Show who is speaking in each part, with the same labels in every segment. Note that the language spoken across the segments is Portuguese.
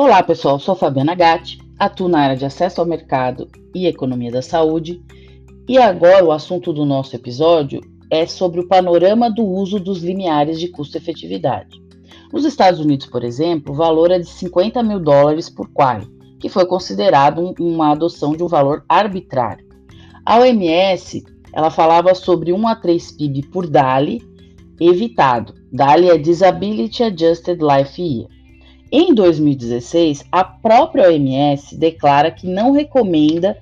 Speaker 1: Olá pessoal, sou Fabiana Gatti, atuo na área de acesso ao mercado e economia da saúde e agora o assunto do nosso episódio é sobre o panorama do uso dos limiares de custo-efetividade. Nos Estados Unidos, por exemplo, o valor é de 50 mil dólares por quali, que foi considerado uma adoção de um valor arbitrário. A OMS ela falava sobre 1 a 3 PIB por DALI evitado. DALI é Disability Adjusted Life Year. Em 2016, a própria OMS declara que não recomenda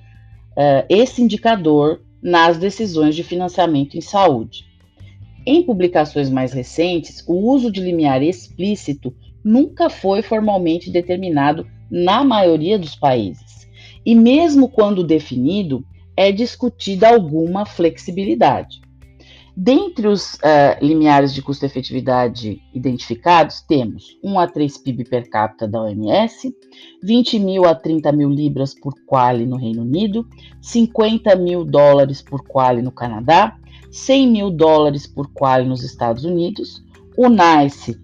Speaker 1: uh, esse indicador nas decisões de financiamento em saúde. Em publicações mais recentes, o uso de limiar explícito nunca foi formalmente determinado na maioria dos países. E mesmo quando definido, é discutida alguma flexibilidade. Dentre os uh, limiares de custo-efetividade identificados, temos 1 a 3 PIB per capita da OMS, 20 mil a 30 mil libras por quali no Reino Unido, 50 mil dólares por quali no Canadá, 100 mil dólares por quali nos Estados Unidos. O NICE,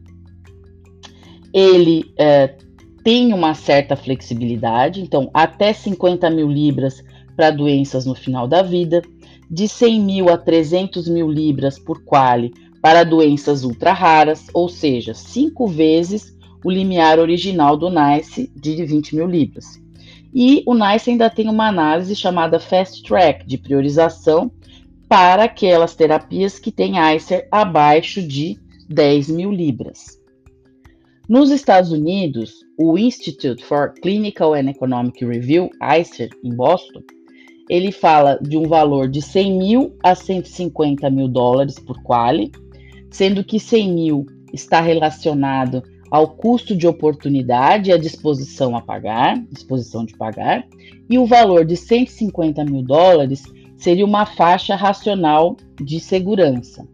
Speaker 1: ele uh, tem uma certa flexibilidade, então até 50 mil libras para doenças no final da vida, de 100 mil a 300 mil libras por quali para doenças ultra raras, ou seja, cinco vezes o limiar original do NICE de 20 mil libras. E o NICE ainda tem uma análise chamada Fast Track de priorização para aquelas terapias que têm ICER abaixo de 10 mil libras. Nos Estados Unidos, o Institute for Clinical and Economic Review, ICER, em Boston, ele fala de um valor de 100 mil a 150 mil dólares por quali, sendo que 100 mil está relacionado ao custo de oportunidade e à disposição a pagar, disposição de pagar, e o valor de 150 mil dólares seria uma faixa racional de segurança.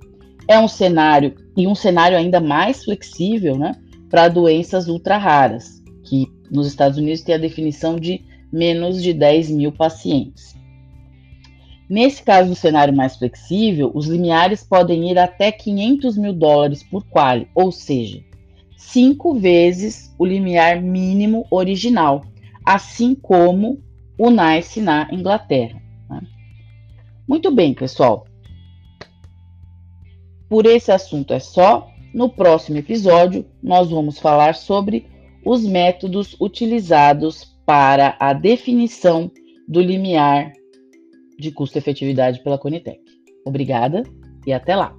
Speaker 1: É um cenário e um cenário ainda mais flexível, né, para doenças ultra raras, que nos Estados Unidos tem a definição de menos de 10 mil pacientes. Nesse caso do cenário mais flexível, os limiares podem ir até 500 mil dólares por quali, ou seja, cinco vezes o limiar mínimo original, assim como o NICE na Inglaterra. Né? Muito bem, pessoal. Por esse assunto é só. No próximo episódio, nós vamos falar sobre os métodos utilizados para a definição do limiar de custo-efetividade pela Conitec. Obrigada e até lá!